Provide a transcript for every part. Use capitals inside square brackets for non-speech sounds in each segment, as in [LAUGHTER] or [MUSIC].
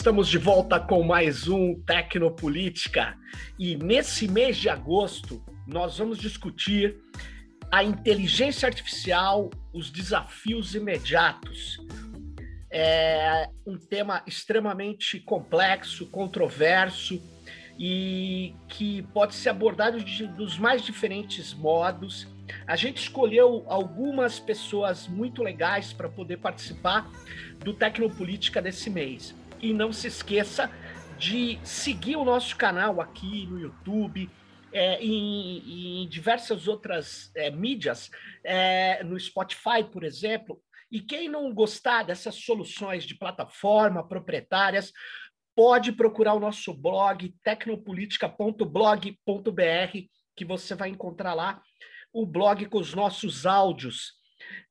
Estamos de volta com mais um Tecnopolítica e nesse mês de agosto nós vamos discutir a inteligência artificial, os desafios imediatos. É um tema extremamente complexo, controverso e que pode ser abordado de, dos mais diferentes modos. A gente escolheu algumas pessoas muito legais para poder participar do Tecnopolítica desse mês. E não se esqueça de seguir o nosso canal aqui no YouTube, é, em, em, diversas outras é, mídias, é, no Spotify, por exemplo. E quem não gostar dessas soluções de plataforma proprietárias, pode procurar o nosso blog, tecnopolitica.blog.br, que você vai encontrar lá o blog com os nossos áudios.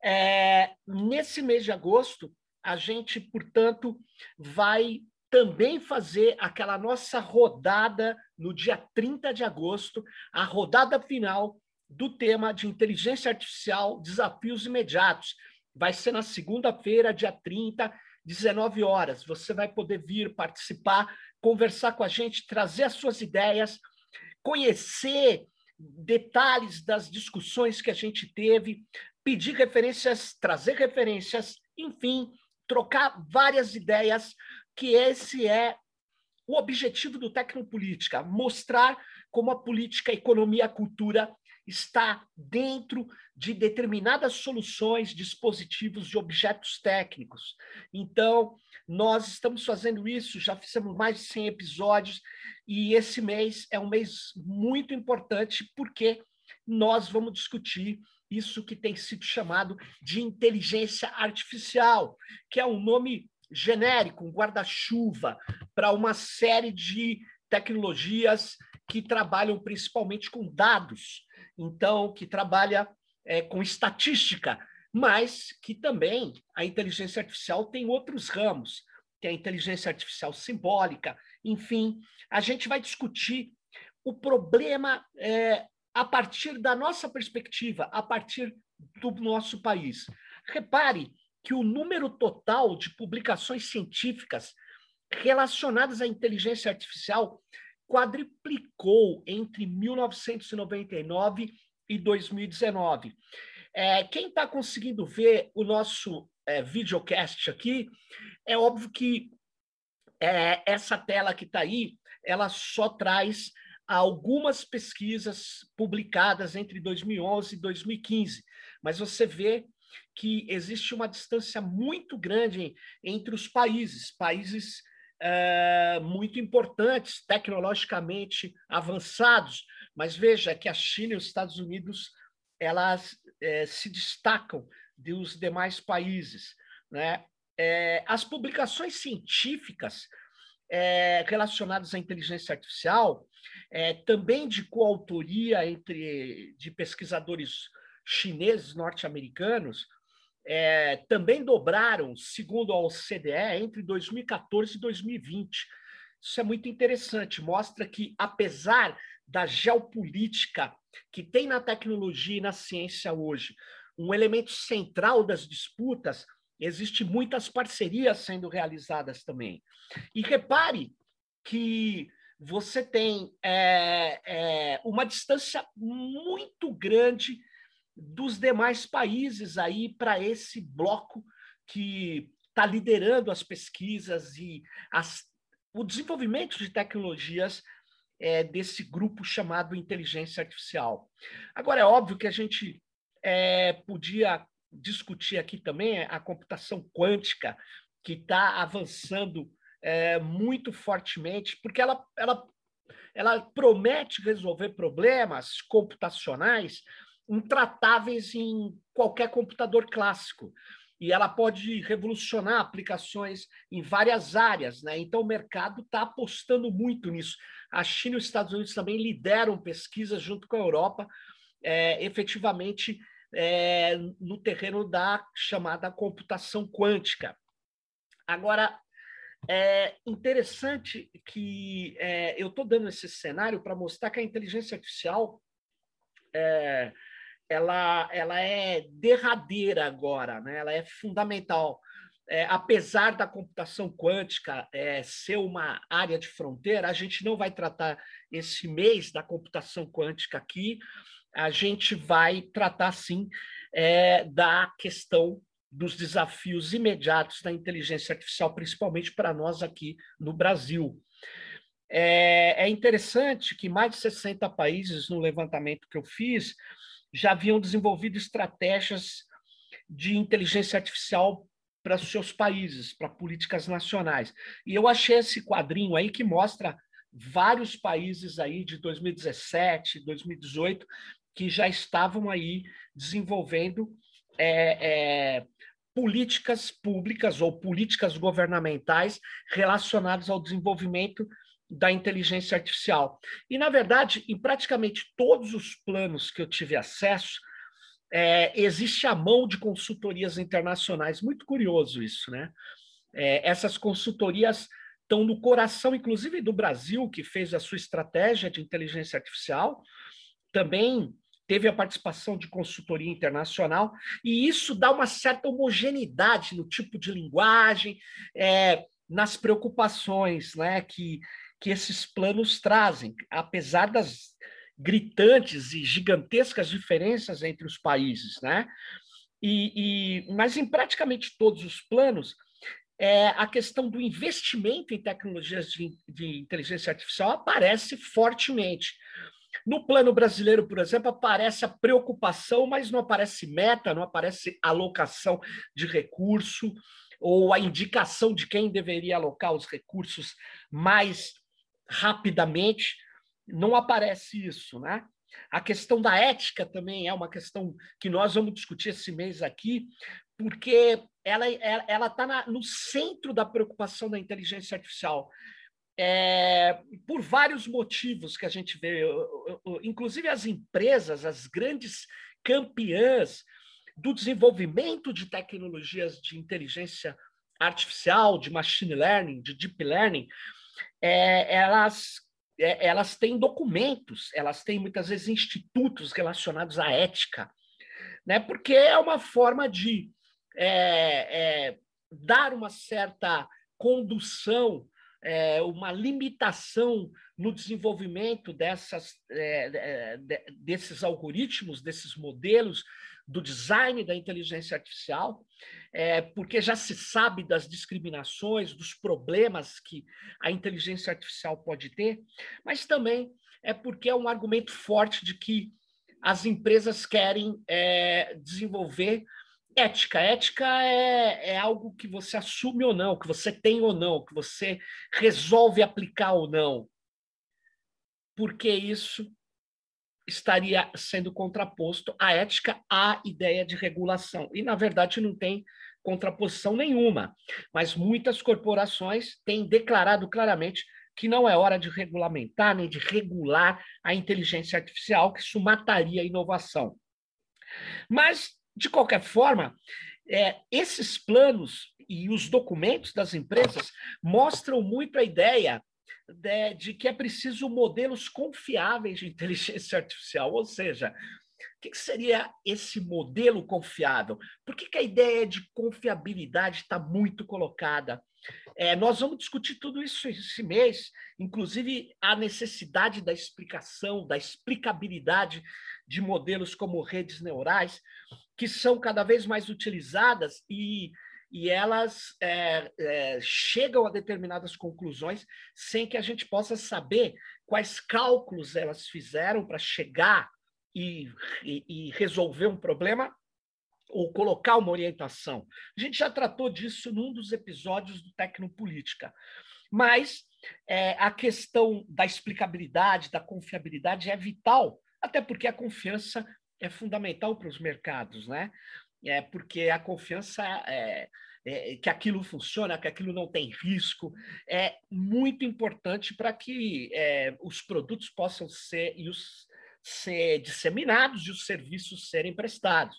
É, nesse mês de agosto, a gente, portanto, vai também fazer aquela nossa rodada no dia 30 de agosto, a rodada final do tema de inteligência artificial, desafios imediatos. Vai ser na segunda-feira, dia 30, 19 horas. Você vai poder vir participar, conversar com a gente, trazer as suas ideias, conhecer detalhes das discussões que a gente teve, pedir referências, trazer referências, enfim, trocar várias ideias, que esse é o objetivo do Tecnopolítica, mostrar como a política, a economia, a cultura está dentro de determinadas soluções, dispositivos de objetos técnicos. Então, nós estamos fazendo isso, já fizemos mais de 100 episódios, e esse mês é um mês muito importante, porque nós vamos discutir isso que tem sido chamado de inteligência artificial, que é um nome genérico, um guarda-chuva para uma série de tecnologias que trabalham principalmente com dados, então que trabalha é, com estatística, mas que também a inteligência artificial tem outros ramos, que é a inteligência artificial simbólica, enfim, a gente vai discutir o problema é, a partir da nossa perspectiva, a partir do nosso país. Repare que o número total de publicações científicas relacionadas à inteligência artificial quadriplicou entre 1999 e 2019. É, quem está conseguindo ver o nosso é, videocast aqui, é óbvio que é, essa tela que está aí, ela só traz algumas pesquisas publicadas entre 2011 e 2015, mas você vê que existe uma distância muito grande entre os países, países é, muito importantes, tecnologicamente avançados, mas veja que a China e os Estados Unidos elas é, se destacam dos demais países. Né? É, as publicações científicas é, relacionadas à inteligência artificial, é, também de coautoria entre de pesquisadores chineses norte-americanos, é, também dobraram, segundo a OCDE, entre 2014 e 2020. Isso é muito interessante, mostra que, apesar da geopolítica que tem na tecnologia e na ciência hoje, um elemento central das disputas Existem muitas parcerias sendo realizadas também. E repare que você tem é, é, uma distância muito grande dos demais países aí para esse bloco que está liderando as pesquisas e as, o desenvolvimento de tecnologias é, desse grupo chamado inteligência artificial. Agora, é óbvio que a gente é, podia discutir aqui também a computação quântica, que está avançando é, muito fortemente, porque ela, ela, ela promete resolver problemas computacionais intratáveis em qualquer computador clássico. E ela pode revolucionar aplicações em várias áreas. Né? Então, o mercado está apostando muito nisso. A China e os Estados Unidos também lideram pesquisas junto com a Europa, é, efetivamente é, no terreno da chamada computação quântica. Agora, é interessante que é, eu estou dando esse cenário para mostrar que a inteligência artificial é, ela, ela é derradeira agora, né? ela é fundamental. é, apesar da computação quântica é, ser uma área de fronteira, a gente não vai tratar esse mês da computação quântica aqui, a gente vai tratar, sim, é, da questão dos desafios imediatos da inteligência artificial, principalmente para nós aqui no Brasil. É, é, interessante que mais de 60 países, no levantamento que eu fiz, já haviam desenvolvido estratégias de inteligência artificial para seus países, para políticas nacionais. E eu achei esse quadrinho aí que mostra vários países aí de 2017, 2018, que já estavam aí desenvolvendo é, é, políticas públicas ou políticas governamentais relacionadas ao desenvolvimento da inteligência artificial. E, na verdade, em praticamente todos os planos que eu tive acesso, é, existe a mão de consultorias internacionais. Muito curioso isso, né? É, essas consultorias estão no coração, inclusive, do Brasil, que fez a sua estratégia de inteligência artificial, também teve a participação de consultoria internacional, e isso dá uma certa homogeneidade no tipo de linguagem, é, nas preocupações né, que, que esses planos trazem, apesar das gritantes e gigantescas diferenças entre os países, né? E, e, mas em praticamente todos os planos, é, a questão do investimento em tecnologias de, de inteligência artificial aparece fortemente. No plano brasileiro, por exemplo, aparece a preocupação, mas não aparece meta, não aparece alocação de recurso ou a indicação de quem deveria alocar os recursos mais rapidamente não aparece isso, né? A questão da ética também é uma questão que nós vamos discutir esse mês aqui, porque ela ela está no centro da preocupação da inteligência artificial. É, por vários motivos que a gente vê, inclusive as empresas, as grandes campeãs do desenvolvimento de tecnologias de inteligência artificial, de machine learning, de deep learning, é, elas é, elas têm documentos, elas têm muitas vezes institutos relacionados à ética, né? porque é uma forma de é, é, dar uma certa condução, é, uma limitação no desenvolvimento dessas, é, desses algoritmos, desses modelos, do design da inteligência artificial, é, porque já se sabe das discriminações, dos problemas que a inteligência artificial pode ter, mas também é porque é um argumento forte de que as empresas querem é, desenvolver ética. Ética é, é algo que você assume ou não, que você tem ou não, que você resolve aplicar ou não. Porque isso estaria sendo contraposto à ética à ideia de regulação. E, na verdade, não tem contraposição nenhuma. Mas muitas corporações têm declarado claramente que não é hora de regulamentar nem de regular a inteligência artificial, que isso mataria a inovação. Mas, de qualquer forma, é, esses planos e os documentos das empresas mostram muito a ideia de, de que é preciso modelos confiáveis de inteligência [LAUGHS] artificial, ou seja, o que seria esse modelo confiável? Por que, que a ideia de confiabilidade está muito colocada? É, nós vamos discutir tudo isso esse mês, inclusive a necessidade da explicação, da explicabilidade de modelos como redes neurais, que são cada vez mais utilizadas e e elas é, é, chegam a determinadas conclusões sem que a gente possa saber quais cálculos elas fizeram para chegar e, e, e, resolver um problema ou colocar uma orientação. A gente já tratou disso num dos episódios do Tecnopolítica. Mas é, a questão da explicabilidade, da confiabilidade é vital, até porque a confiança é fundamental para os mercados, né? é porque a confiança é, é, que aquilo funciona, que aquilo não tem risco, é muito importante para que é, os produtos possam ser, e os, ser disseminados e os serviços serem prestados.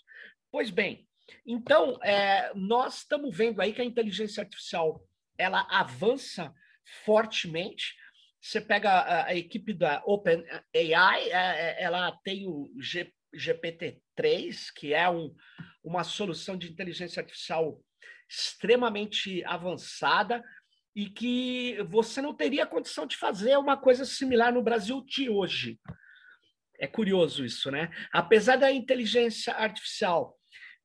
Pois bem, então é, nós estamos vendo aí que a inteligência artificial ela avança fortemente. Você pega a, a equipe da OpenAI, é, é, ela tem o G, GPT-3, que é um, uma solução de inteligência artificial extremamente avançada e que você não teria condição de fazer uma coisa similar no Brasil de hoje. É curioso isso, né? Apesar da inteligência artificial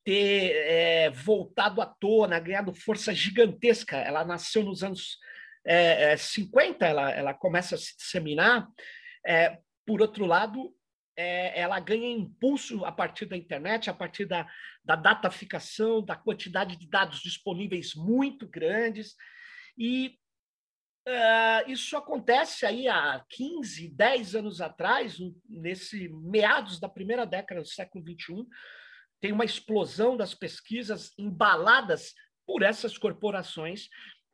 ter é, voltado à tona, ganhado força gigantesca, ela nasceu nos anos é, 50, ela, ela começa a se disseminar. É, por outro lado, é, ela ganha impulso a partir da internet, a partir da, da dataficação, da quantidade de dados disponíveis muito grandes. E uh, isso acontece aí há 15, 10 anos atrás, nesse meados da primeira década do século XXI, tem uma explosão das pesquisas embaladas por essas corporações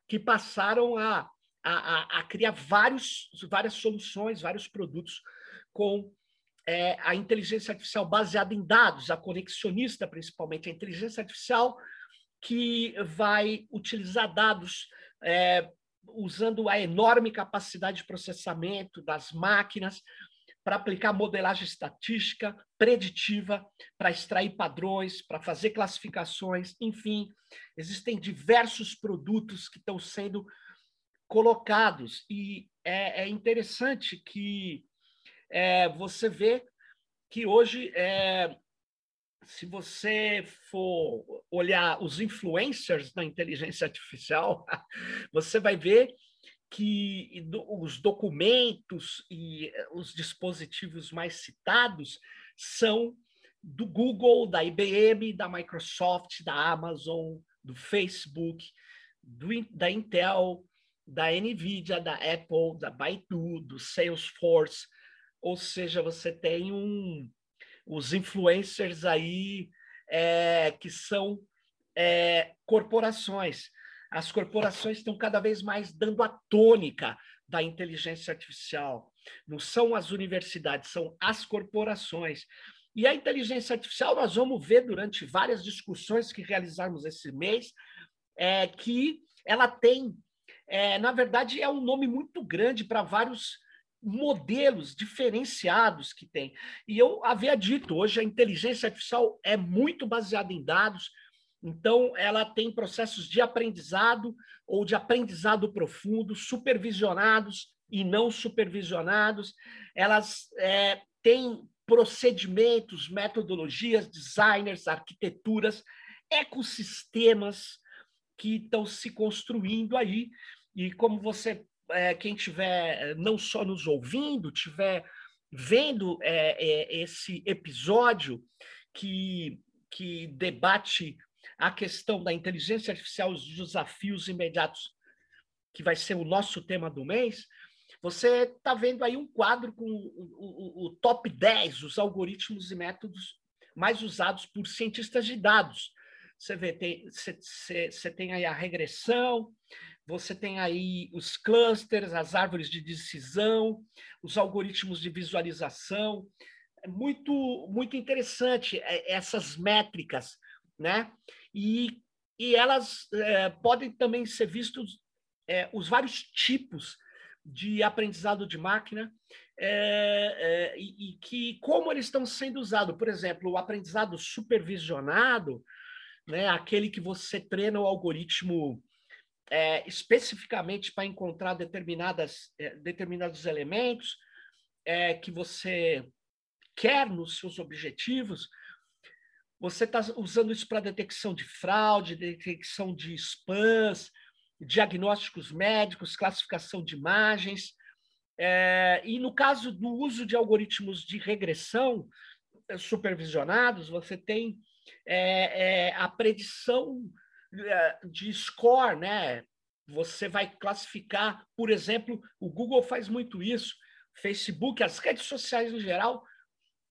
que passaram a, a, a criar vários, várias soluções, vários produtos com é, a inteligência artificial baseada em dados, a conexionista, principalmente, a inteligência artificial que vai utilizar dados é, usando a enorme capacidade de processamento das máquinas para aplicar modelagem estatística preditiva, para extrair padrões, para fazer classificações, enfim, existem diversos produtos que estão sendo colocados e é, é interessante que é, você vê que hoje, é, se você for olhar os influencers da inteligência artificial, [LAUGHS] você vai ver que os documentos e os dispositivos mais citados são do Google, da IBM, da Microsoft, da Amazon, do Facebook, do, da Intel, da Nvidia, da Apple, da Baidu, do Salesforce, ou seja, você tem um, os influencers aí é, que são é, corporações. As corporações estão cada vez mais dando a tônica da inteligência artificial. Não são as universidades, são as corporações. E a inteligência artificial, nós vamos ver durante várias discussões que realizarmos esse mês, é, que ela tem, é, na verdade, é um nome muito grande para vários modelos diferenciados que tem. E eu havia dito, hoje a inteligência artificial é muito baseada em dados, então ela tem processos de aprendizado ou de aprendizado profundo, supervisionados e não supervisionados. Elas é, têm procedimentos, metodologias, designers, arquiteturas, ecossistemas que estão se construindo aí. E como você é, quem estiver é, não só nos ouvindo, estiver vendo é, é, esse episódio que, que debate a questão da inteligência artificial, os desafios imediatos, que vai ser o nosso tema do mês, você está vendo aí um quadro com o, o, o, top 10, os algoritmos e métodos mais usados por cientistas de dados. Você vê, tem, você, você tem aí a regressão, você tem aí os clusters, as árvores de decisão, os algoritmos de visualização. É muito, muito interessante é, essas métricas, né? E, e elas é, podem também ser vistos é, os vários tipos de aprendizado de máquina é, é, e, e, que como eles estão sendo usados. Por exemplo, o aprendizado supervisionado, né, aquele que você treina o algoritmo é, especificamente para encontrar determinadas, é, determinados elementos é, que você quer nos seus objetivos, você está usando isso para detecção de fraude, detecção de spams, diagnósticos médicos, classificação de imagens. É, e no caso do uso de algoritmos de regressão é, supervisionados, você tem é, a predição de score, né? Você vai classificar, por exemplo, o Google faz muito isso, Facebook, as redes sociais em geral,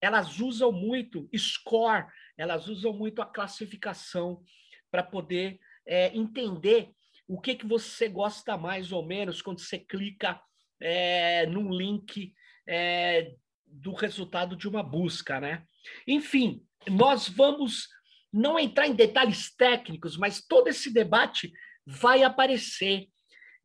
elas usam muito score, elas usam muito a classificação para poder é, entender o que, que você gosta mais ou menos quando você clica é, num link é, do resultado de uma busca, né? Enfim, nós vamos não entrar em detalhes técnicos, mas todo esse debate vai aparecer.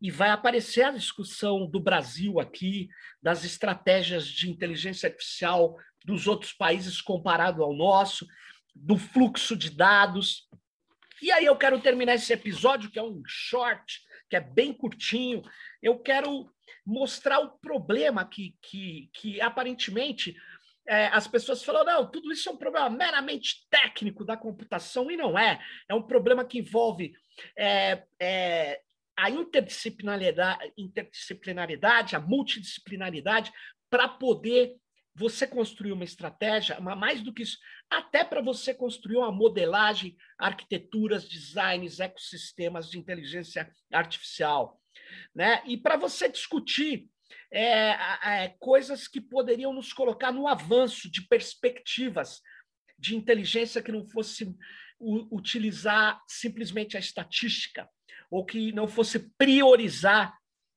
E vai aparecer a discussão do Brasil aqui, das estratégias de inteligência artificial dos outros países comparado ao nosso, do fluxo de dados. E aí eu quero terminar esse episódio, que é um short, que é bem curtinho. Eu quero mostrar o problema que, que, que aparentemente é, as pessoas falam, não, tudo isso é um problema meramente técnico da computação, e não é. É um problema que envolve é, é, a interdisciplinaridade, interdisciplinaridade, a multidisciplinaridade, para poder você construir uma estratégia, mas mais do que isso, até para você construir uma modelagem, arquiteturas, designs, ecossistemas de inteligência artificial. Né? E para você discutir é, é, coisas que poderiam nos colocar no avanço de perspectivas de inteligência que não fosse utilizar simplesmente a estatística, ou que não fosse priorizar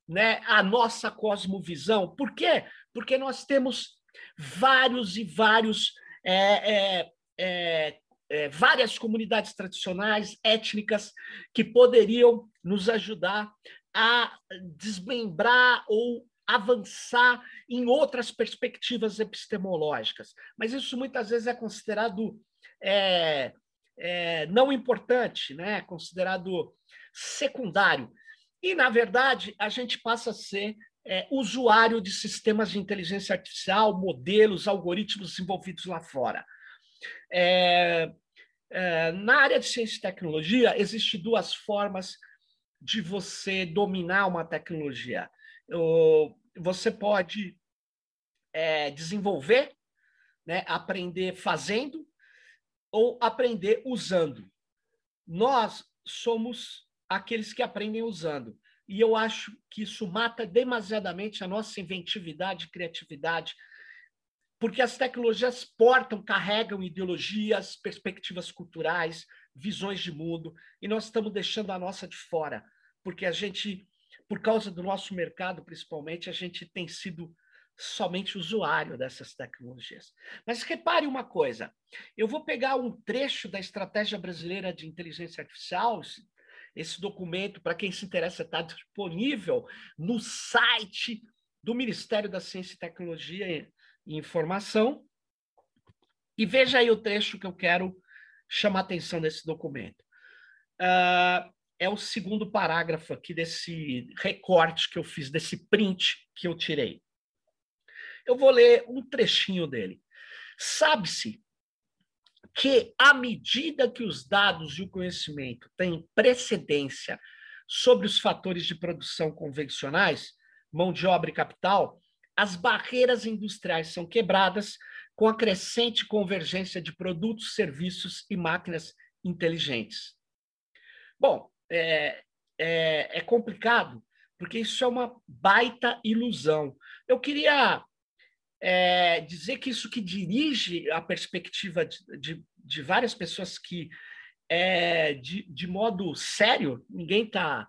né, a nossa cosmovisão. Por quê? Porque nós temos vários e vários é, é, é, é, várias comunidades tradicionais, étnicas, que poderiam nos ajudar a desmembrar ou avançar em outras perspectivas epistemológicas. Mas isso muitas vezes é considerado é, é, não importante, né? considerado secundário. E, na verdade, a gente passa a ser é, usuário de sistemas de inteligência artificial, modelos, algoritmos desenvolvidos lá fora. É, é, na área de ciência e tecnologia, existem duas formas de você dominar uma tecnologia. Você pode é, desenvolver, né, aprender fazendo, ou aprender usando. Nós somos aqueles que aprendem usando. E eu acho que isso mata demasiadamente a nossa inventividade e criatividade, porque as tecnologias portam, carregam ideologias, perspectivas culturais, visões de mundo, e nós estamos deixando a nossa de fora, porque a gente, por causa do nosso mercado principalmente, a gente tem sido somente usuário dessas tecnologias. Mas repare uma coisa: eu vou pegar um trecho da Estratégia Brasileira de Inteligência Artificial, esse documento, para quem se interessa, está disponível no site do Ministério da Ciência e Tecnologia e Informação. E veja aí o trecho que eu quero chamar a atenção desse documento. Uh, é o segundo parágrafo aqui desse recorte que eu fiz, desse print que eu tirei. Eu vou ler um trechinho dele. Sabe-se que, à medida que os dados e o conhecimento têm precedência sobre os fatores de produção convencionais, mão de obra e capital, as barreiras industriais são quebradas com a crescente convergência de produtos, serviços e máquinas inteligentes. Bom, é, é, é complicado, porque isso é uma baita ilusão. Eu queria é, dizer que isso que dirige a perspectiva de, de, de várias pessoas que, é, de, de modo sério, ninguém está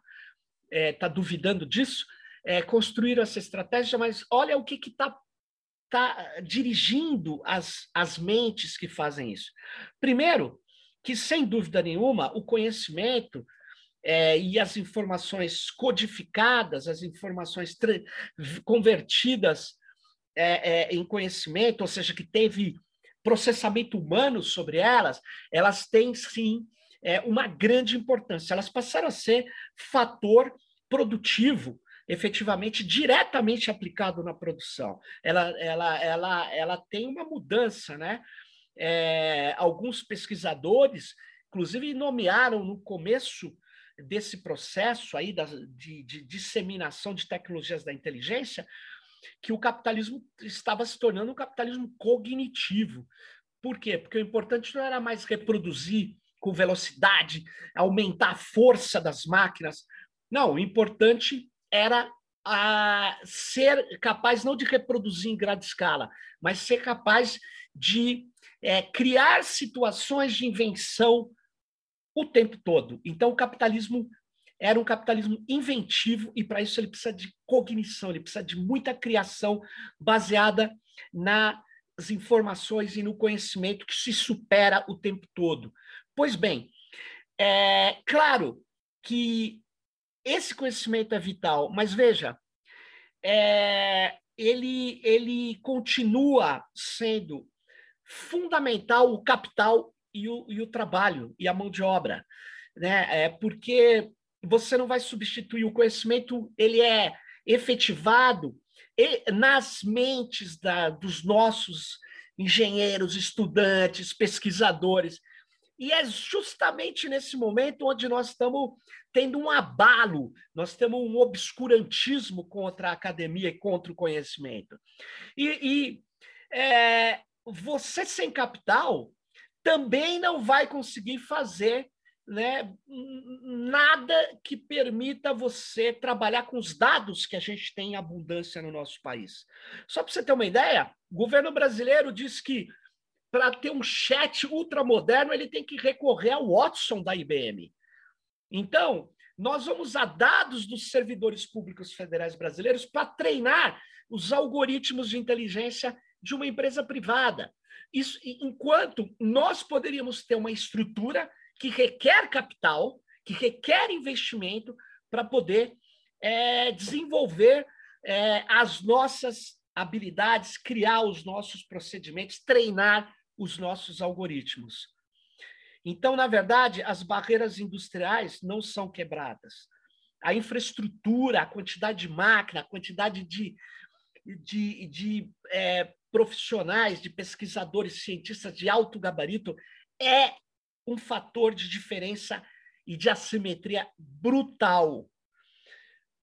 é, tá duvidando disso, é, construíram essa estratégia, mas olha o que está tá dirigindo as, as mentes que fazem isso. Primeiro, que sem dúvida nenhuma, o conhecimento é, e as informações codificadas, as informações convertidas é, é, em conhecimento, ou seja, que teve processamento humano sobre elas, elas têm sim é, uma grande importância. Elas passaram a ser fator produtivo, efetivamente, diretamente aplicado na produção. Ela, ela, ela, ela tem uma mudança, né? É, alguns pesquisadores, inclusive, nomearam no começo desse processo aí da, de, de disseminação de tecnologias da inteligência que o capitalismo estava se tornando um capitalismo cognitivo. Por quê? Porque o importante não era mais reproduzir com velocidade, aumentar a força das máquinas. Não, o importante era a ser capaz não de reproduzir em grande escala, mas ser capaz de é, criar situações de invenção o tempo todo. Então, o capitalismo era um capitalismo inventivo e para isso ele precisa de cognição, ele precisa de muita criação baseada nas informações e no conhecimento que se supera o tempo todo. Pois bem, é claro que esse conhecimento é vital, mas veja, é, ele, ele continua sendo fundamental o capital e o, e o trabalho e a mão de obra. né? É porque você não vai substituir o conhecimento, ele é efetivado nas mentes da, dos nossos engenheiros, estudantes, pesquisadores. E é justamente nesse momento onde nós estamos tendo um abalo, nós temos um obscurantismo contra a academia e contra o conhecimento. E, e é, você sem capital também não vai conseguir fazer né, nada que permita você trabalhar com os dados que a gente tem em abundância no nosso país. Só para você ter uma ideia, o governo brasileiro diz que para ter um chat ultramoderno, ele tem que recorrer ao Watson da IBM. Então, nós vamos usar dados dos servidores públicos federais brasileiros para treinar os algoritmos de inteligência de uma empresa privada. Isso, enquanto nós poderíamos ter uma estrutura que requer capital, que requer investimento para poder é, desenvolver é, as nossas habilidades, criar os nossos procedimentos, treinar os nossos algoritmos. Então, na verdade, as barreiras industriais não são quebradas. A infraestrutura, a quantidade de máquina, a quantidade de, de, de é, profissionais, de pesquisadores, cientistas de alto gabarito é um fator de diferença e de assimetria brutal.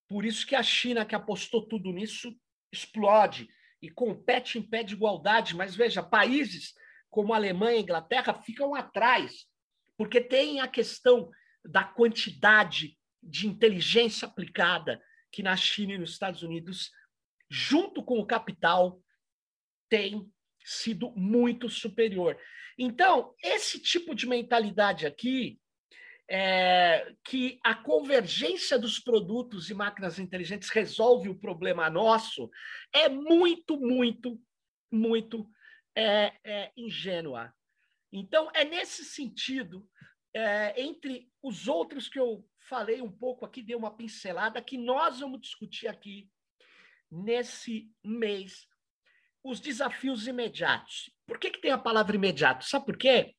Por isso que a China, que apostou tudo nisso, explode e compete em pé de igualdade. Mas veja, países como Alemanha e Inglaterra ficam atrás, porque tem a questão da quantidade de inteligência aplicada que na China e nos Estados Unidos, junto com o capital, tem sido muito superior. Então, esse tipo de mentalidade aqui, é, que a convergência dos produtos e máquinas inteligentes resolve o problema nosso, é muito, muito, muito é, é, ingênua. Então, é nesse sentido, é, entre os outros que eu falei um pouco aqui, dei uma pincelada, que nós vamos discutir aqui nesse mês os desafios imediatos. Por que, que tem a palavra imediato? Sabe por quê?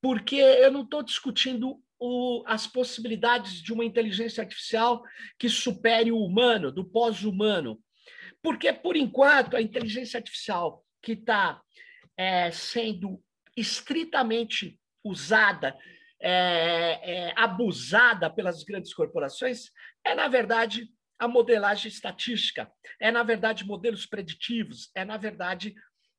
Porque eu não estou discutindo o, as possibilidades de uma inteligência artificial que supere o humano, do pós-humano. Porque, por enquanto, a inteligência artificial que está é, sendo estritamente usada, é, é, abusada pelas grandes corporações, é, na verdade, a modelagem estatística, é, na verdade, modelos preditivos, é, na verdade,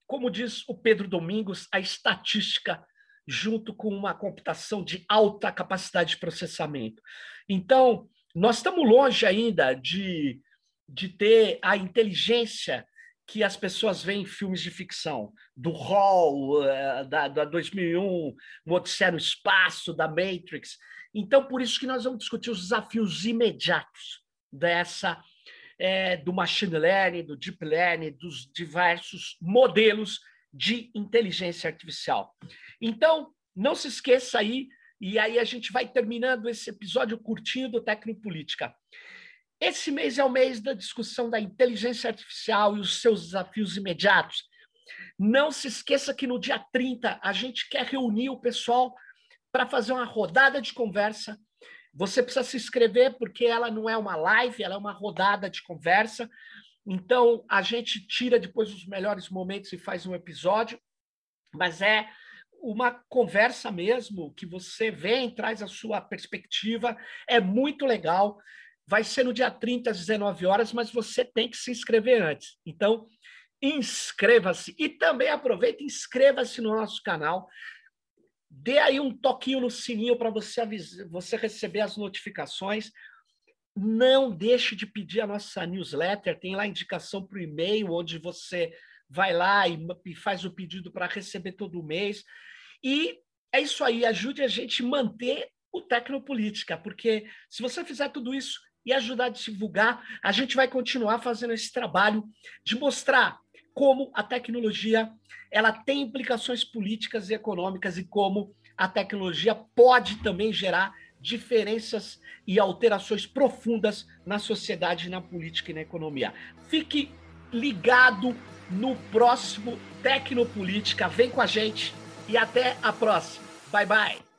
como diz o Pedro Domingos, a estatística junto com uma computação de alta capacidade de processamento. Então, nós estamos longe ainda de, de ter a inteligência que as pessoas veem em filmes de ficção, do Hall, eh, da, da 2001, o Odisseia no Espaço, da Matrix. Então, por isso que nós vamos discutir os desafios imediatos dessa é, do machine learning, do deep learning, dos diversos modelos de inteligência artificial. Então, não se esqueça aí, e aí a gente vai terminando esse episódio curtinho do Tecnopolítica. Esse mês é o mês da discussão da inteligência artificial e os seus desafios imediatos. Não se esqueça que no dia 30 a gente quer reunir o pessoal para fazer uma rodada de conversa. Você precisa se inscrever porque ela não é uma live, ela é uma rodada de conversa. Então a gente tira depois os melhores momentos e faz um episódio, mas é uma conversa mesmo que você vem, traz a sua perspectiva, é muito legal. Vai ser no dia 30 às 19 horas, mas você tem que se inscrever antes. Então, inscreva-se e também aproveita inscreva-se no nosso canal. Dê aí um toquinho no sininho para você, você receber as notificações. Não deixe de pedir a nossa newsletter, tem lá indicação para o e-mail, onde você vai lá e, e faz o pedido para receber todo mês. E é isso aí, ajude a gente manter o Tecnopolítica, porque se você fizer tudo isso, e ajudar a divulgar, a gente vai continuar fazendo esse trabalho de mostrar como a tecnologia ela tem implicações políticas e econômicas e como a tecnologia pode também gerar diferenças e alterações profundas na sociedade, na política e na economia. Fique ligado no próximo Tecnopolítica. Vem com a gente e até a próxima. Bye bye.